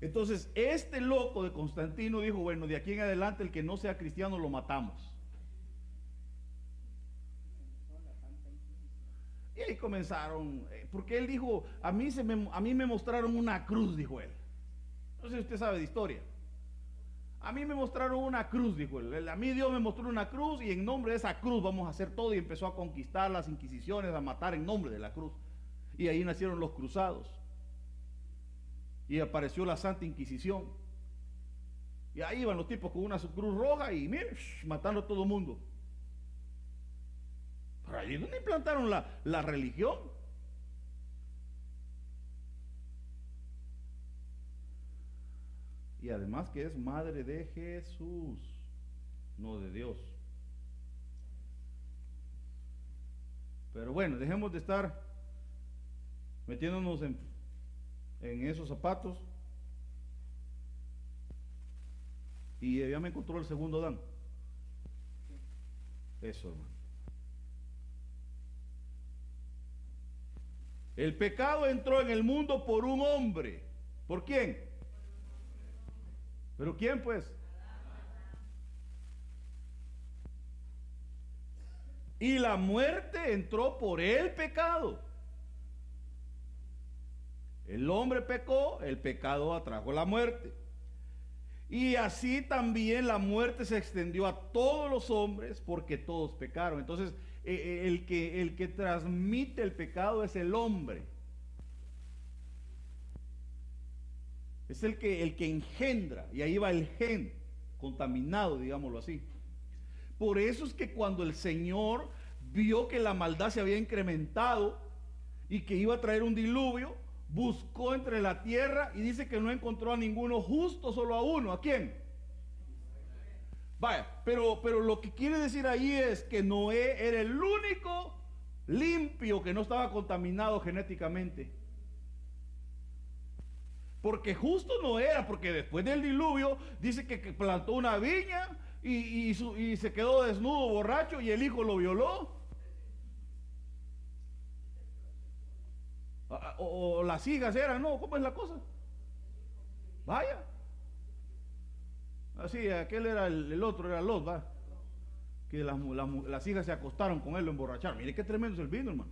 Entonces, este loco de Constantino dijo, bueno, de aquí en adelante el que no sea cristiano lo matamos. Y comenzaron, eh, porque él dijo, a mí, se me, a mí me mostraron una cruz, dijo él. No sé si usted sabe de historia. A mí me mostraron una cruz, dijo él. A mí Dios me mostró una cruz y en nombre de esa cruz vamos a hacer todo. Y empezó a conquistar las inquisiciones, a matar en nombre de la cruz. Y ahí nacieron los cruzados. Y apareció la Santa Inquisición. Y ahí iban los tipos con una cruz roja y miren, matando a todo el mundo. Pero ahí donde implantaron la, la religión. Y además que es madre de Jesús, no de Dios. Pero bueno, dejemos de estar metiéndonos en, en esos zapatos. Y ya me encontró el segundo Dan. Eso, hermano. El pecado entró en el mundo por un hombre. ¿Por quién? ¿Pero quién pues? Y la muerte entró por el pecado. El hombre pecó, el pecado atrajo la muerte. Y así también la muerte se extendió a todos los hombres porque todos pecaron. Entonces, eh, eh, el, que, el que transmite el pecado es el hombre. Es el que, el que engendra, y ahí va el gen contaminado, digámoslo así. Por eso es que cuando el Señor vio que la maldad se había incrementado y que iba a traer un diluvio, buscó entre la tierra y dice que no encontró a ninguno justo, solo a uno. ¿A quién? Vaya, pero, pero lo que quiere decir ahí es que Noé era el único limpio que no estaba contaminado genéticamente. Porque justo no era, porque después del diluvio dice que, plantó una viña y, y, se quedó desnudo, borracho, y el hijo lo violó. O, las hijas eran, ¿no? ¿Cómo es la cosa? Vaya. Así, aquel era el, otro, era Lot, va. Que las, las, hijas se acostaron con él, lo emborracharon. Mire qué tremendo es el vino, hermano.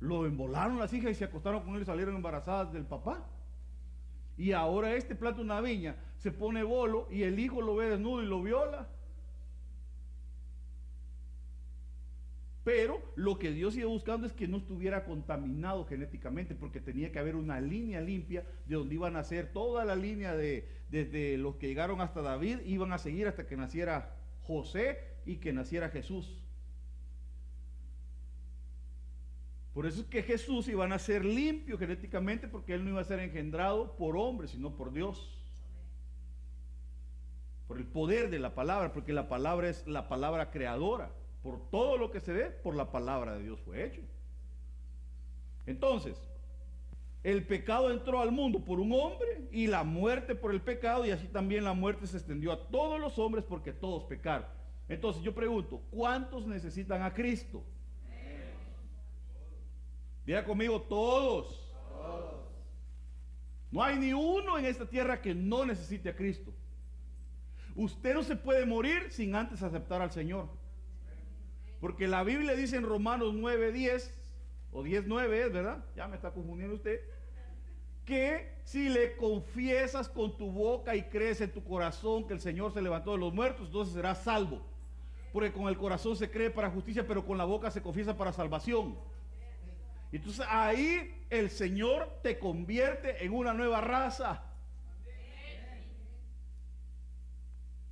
Lo embolaron las hijas y se acostaron con él y salieron embarazadas del papá. Y ahora este plato una viña se pone bolo y el hijo lo ve desnudo y lo viola. Pero lo que Dios iba buscando es que no estuviera contaminado genéticamente, porque tenía que haber una línea limpia de donde iban a ser toda la línea de desde los que llegaron hasta David, iban a seguir hasta que naciera José y que naciera Jesús. Por eso es que Jesús iba a ser limpio genéticamente porque él no iba a ser engendrado por hombres, sino por Dios. Por el poder de la palabra, porque la palabra es la palabra creadora. Por todo lo que se ve, por la palabra de Dios fue hecho. Entonces, el pecado entró al mundo por un hombre y la muerte por el pecado y así también la muerte se extendió a todos los hombres porque todos pecaron. Entonces yo pregunto, ¿cuántos necesitan a Cristo? Diga conmigo, todos. No hay ni uno en esta tierra que no necesite a Cristo. Usted no se puede morir sin antes aceptar al Señor. Porque la Biblia dice en Romanos 9, 10, o 10, 9 es, ¿verdad? Ya me está confundiendo usted. Que si le confiesas con tu boca y crees en tu corazón que el Señor se levantó de los muertos, entonces serás salvo. Porque con el corazón se cree para justicia, pero con la boca se confiesa para salvación. Entonces ahí el Señor te convierte en una nueva raza.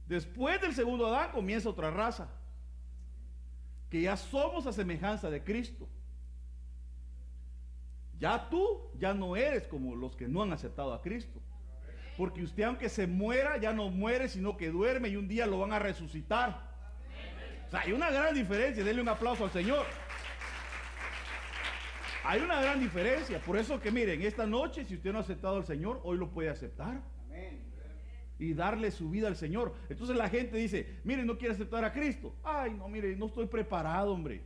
Después del segundo Adán comienza otra raza. Que ya somos a semejanza de Cristo. Ya tú ya no eres como los que no han aceptado a Cristo. Porque usted aunque se muera, ya no muere, sino que duerme y un día lo van a resucitar. O sea, hay una gran diferencia. Denle un aplauso al Señor. Hay una gran diferencia. Por eso que miren, esta noche, si usted no ha aceptado al Señor, hoy lo puede aceptar. Y darle su vida al Señor. Entonces la gente dice, miren, no quiere aceptar a Cristo. Ay, no, mire, no estoy preparado, hombre.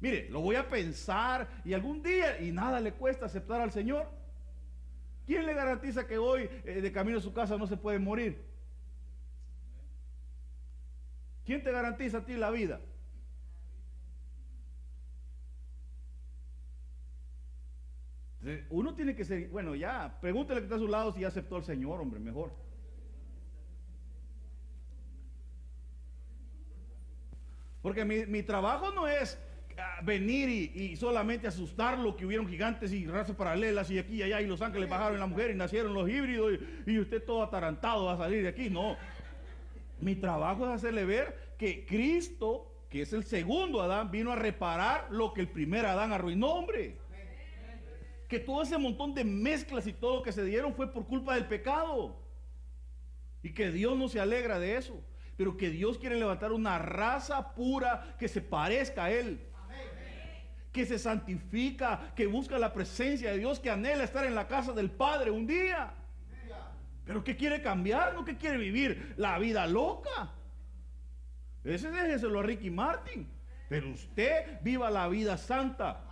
Mire, lo voy a pensar y algún día, y nada le cuesta aceptar al Señor. ¿Quién le garantiza que hoy eh, de camino a su casa no se puede morir? ¿Quién te garantiza a ti la vida? Uno tiene que ser, bueno, ya, pregúntele que está a su lado si ya aceptó al Señor, hombre, mejor. Porque mi, trabajo no es ah, venir y, solamente asustarlo que hubieron gigantes y razas paralelas y aquí y allá y los ángeles bajaron la mujer y nacieron los híbridos y, usted todo atarantado va a salir de aquí. No. Mi trabajo es hacerle ver que Cristo, que es el segundo Adán, vino a reparar lo que el primer Adán arruinó, hombre. Que todo ese montón de mezclas y todo que se dieron fue por culpa del pecado. Y que Dios no se alegra de eso pero que Dios quiere levantar una raza pura que se parezca a Él. Que se santifica, que busca la presencia de Dios, que anhela estar en la casa del Padre un día. Pero que quiere cambiar, no que quiere vivir la vida loca. Ese déjeselo a Ricky Martin. Pero usted viva la vida santa.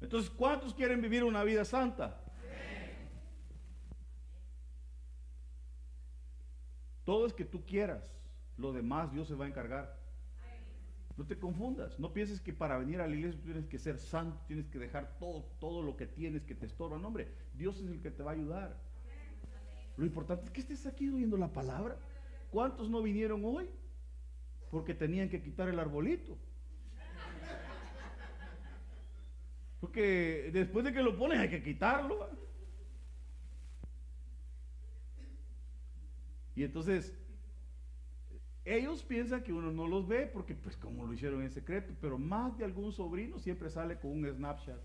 Entonces, ¿cuántos quieren vivir una vida santa? Todo es que tú quieras, lo demás Dios se va a encargar. No te confundas, no pienses que para venir a la iglesia tienes que ser santo, tienes que dejar todo, todo lo que tienes que te estorba. No, hombre, Dios es el que te va a ayudar. Lo importante es que estés aquí oyendo la palabra. ¿Cuántos no vinieron hoy? Porque tenían que quitar el arbolito. Porque después de que lo pones hay que quitarlo. Y entonces, ellos piensan que uno no los ve porque pues como lo hicieron en secreto, pero más de algún sobrino siempre sale con un Snapchat.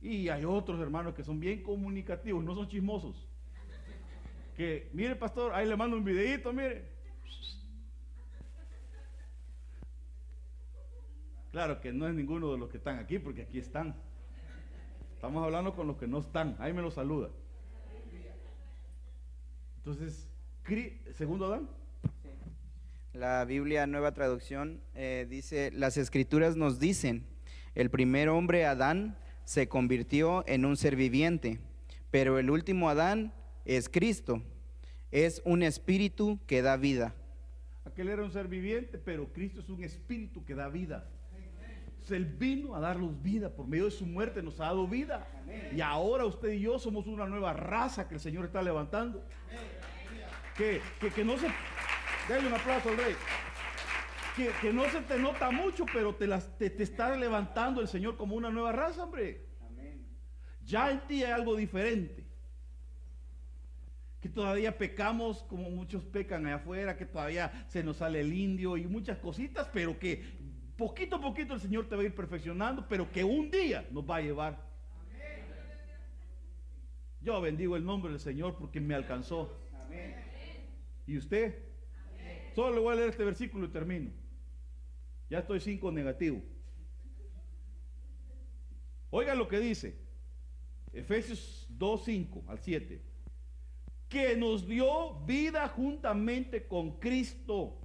Y hay otros hermanos que son bien comunicativos, no son chismosos. Que, mire pastor, ahí le mando un videito, mire. Claro que no es ninguno de los que están aquí, porque aquí están. Estamos hablando con los que no están. Ahí me lo saluda. Entonces, segundo Adán. La Biblia Nueva Traducción eh, dice, las escrituras nos dicen, el primer hombre Adán se convirtió en un ser viviente, pero el último Adán es Cristo, es un espíritu que da vida. Aquel era un ser viviente, pero Cristo es un espíritu que da vida. Él vino a darnos vida. Por medio de su muerte nos ha dado vida. Y ahora usted y yo somos una nueva raza que el Señor está levantando. Que, que, no se... Denle un aplauso al rey. Que, no se te nota mucho, pero te, las, te, te está levantando el Señor como una nueva raza, hombre. Ya en ti hay algo diferente. Que todavía pecamos como muchos pecan allá afuera, que todavía se nos sale el indio y muchas cositas, pero que poquito a poquito el Señor te va a ir perfeccionando, pero que un día nos va a llevar. Yo bendigo el nombre del Señor porque me alcanzó. ¿Y usted? Solo le voy a leer este versículo y termino. Ya estoy cinco negativo. Oiga lo que dice. Efesios 2, 5 al 7. Que nos dio vida juntamente con Cristo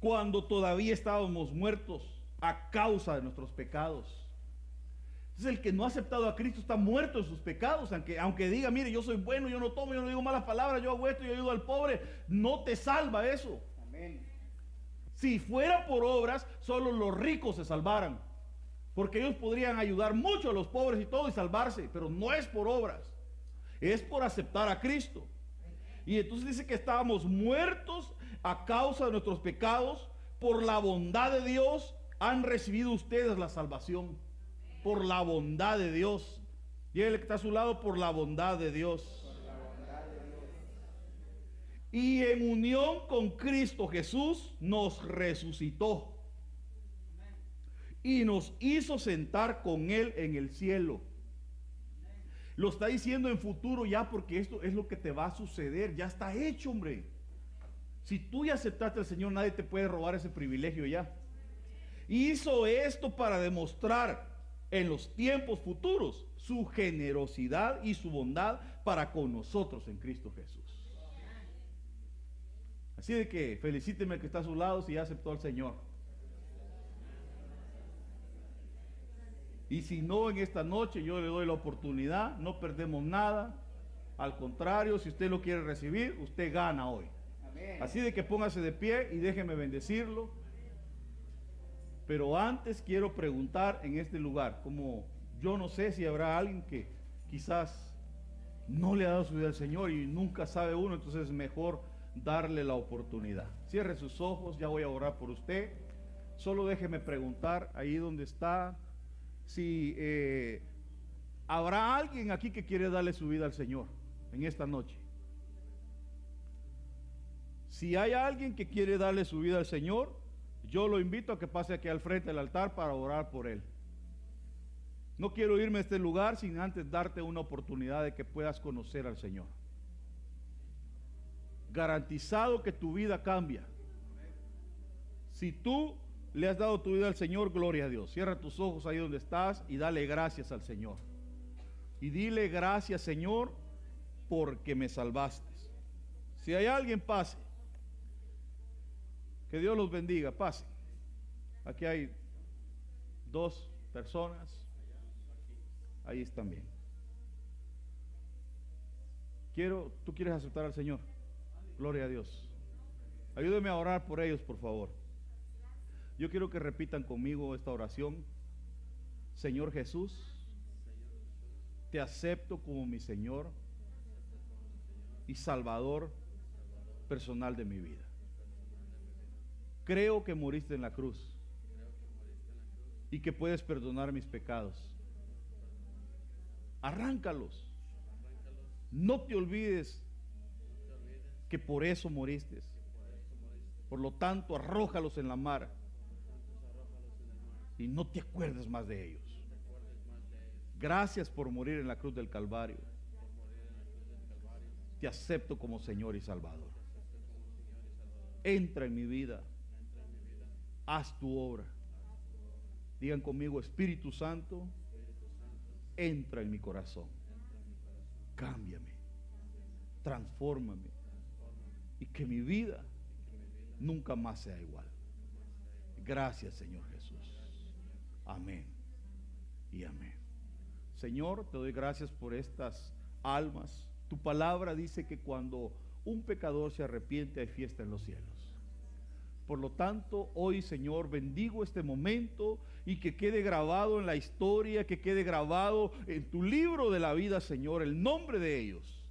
cuando todavía estábamos muertos a causa de nuestros pecados. Entonces el que no ha aceptado a Cristo está muerto en sus pecados, aunque, aunque diga, mire, yo soy bueno, yo no tomo, yo no digo malas palabras, yo hago esto, yo ayudo al pobre, no te salva eso. Si fuera por obras, solo los ricos se salvaran, porque ellos podrían ayudar mucho a los pobres y todo y salvarse, pero no es por obras. Es por aceptar a Cristo. Y entonces dice que estábamos muertos a causa de nuestros pecados. Por la bondad de Dios han recibido ustedes la salvación. Por la bondad de Dios. Y él está a su lado por la bondad de Dios. Y en unión con Cristo Jesús nos resucitó. Y nos hizo sentar con Él en el cielo. Lo está diciendo en futuro ya porque esto es lo que te va a suceder. Ya está hecho, hombre. Si tú ya aceptaste al Señor, nadie te puede robar ese privilegio ya. Hizo esto para demostrar en los tiempos futuros su generosidad y su bondad para con nosotros en Cristo Jesús. Así de que felicíteme que está a su lado si ya aceptó al Señor. Y si no, en esta noche yo le doy la oportunidad, no perdemos nada. Al contrario, si usted lo quiere recibir, usted gana hoy. Así de que póngase de pie y déjeme bendecirlo. Pero antes quiero preguntar en este lugar, como yo no sé si habrá alguien que quizás no le ha dado su vida al Señor y nunca sabe uno, entonces es mejor darle la oportunidad. Cierre sus ojos, ya voy a orar por usted. Solo déjeme preguntar ahí donde está, si eh, habrá alguien aquí que quiere darle su vida al Señor en esta noche. Si hay alguien que quiere darle su vida al Señor, yo lo invito a que pase aquí al frente del altar para orar por él. No quiero irme a este lugar sin antes darte una oportunidad de que puedas conocer al Señor. Garantizado que tu vida cambia. Si tú le has dado tu vida al Señor, gloria a Dios. Cierra tus ojos ahí donde estás y dale gracias al Señor. Y dile gracias, Señor, porque me salvaste. Si hay alguien, pase. Que Dios los bendiga, pase. Aquí hay dos personas. Ahí están bien. Quiero, tú quieres aceptar al Señor. Gloria a Dios. Ayúdeme a orar por ellos, por favor. Yo quiero que repitan conmigo esta oración. Señor Jesús, te acepto como mi Señor y Salvador personal de mi vida. Creo que moriste en la cruz y que puedes perdonar mis pecados. Arráncalos. No te olvides que por eso moriste. Por lo tanto, arrójalos en la mar y no te acuerdes más de ellos. Gracias por morir en la cruz del Calvario. Te acepto como Señor y Salvador. Entra en mi vida. Haz tu obra. Digan conmigo, Espíritu Santo, entra en mi corazón. Cámbiame. Transfórmame. Y que mi vida nunca más sea igual. Gracias, Señor Jesús. Amén y amén. Señor, te doy gracias por estas almas. Tu palabra dice que cuando un pecador se arrepiente hay fiesta en los cielos. Por lo tanto, hoy, Señor, bendigo este momento y que quede grabado en la historia, que quede grabado en tu libro de la vida, Señor, el nombre de ellos.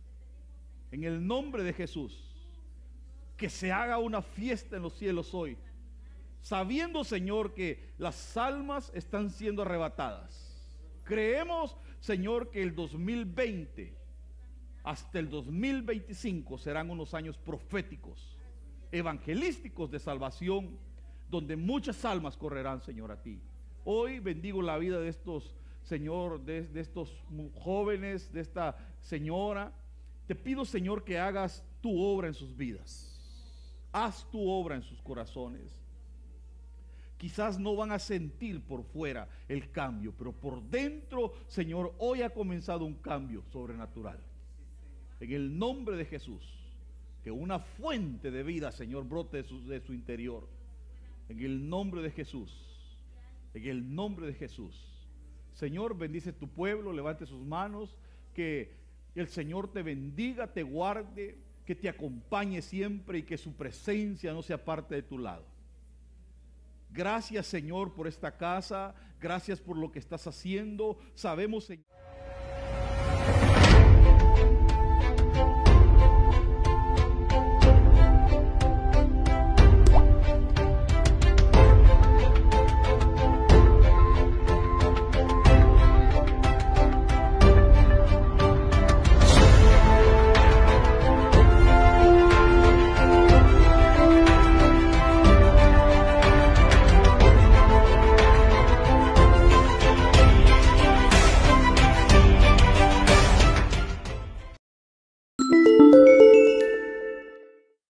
En el nombre de Jesús. Que se haga una fiesta en los cielos hoy sabiendo, Señor, que las almas están siendo arrebatadas. Creemos, Señor, que el 2020 hasta el 2025 serán unos años proféticos, evangelísticos de salvación, donde muchas almas correrán, Señor, a ti. Hoy bendigo la vida de estos, Señor, de, de estos jóvenes, de esta señora. Te pido, Señor, que hagas tu obra en sus vidas. Haz tu obra en sus corazones quizás no van a sentir por fuera el cambio, pero por dentro, Señor, hoy ha comenzado un cambio sobrenatural. En el nombre de Jesús, que una fuente de vida, Señor, brote de su, interior. En el nombre de Jesús, en el nombre de Jesús. Señor, bendice tu pueblo, levante sus manos, que el Señor te bendiga, te guarde, que te acompañe siempre y que su presencia no sea parte de tu lado. Gracias Señor por esta casa, gracias por lo que estás haciendo. Sabemos Señor.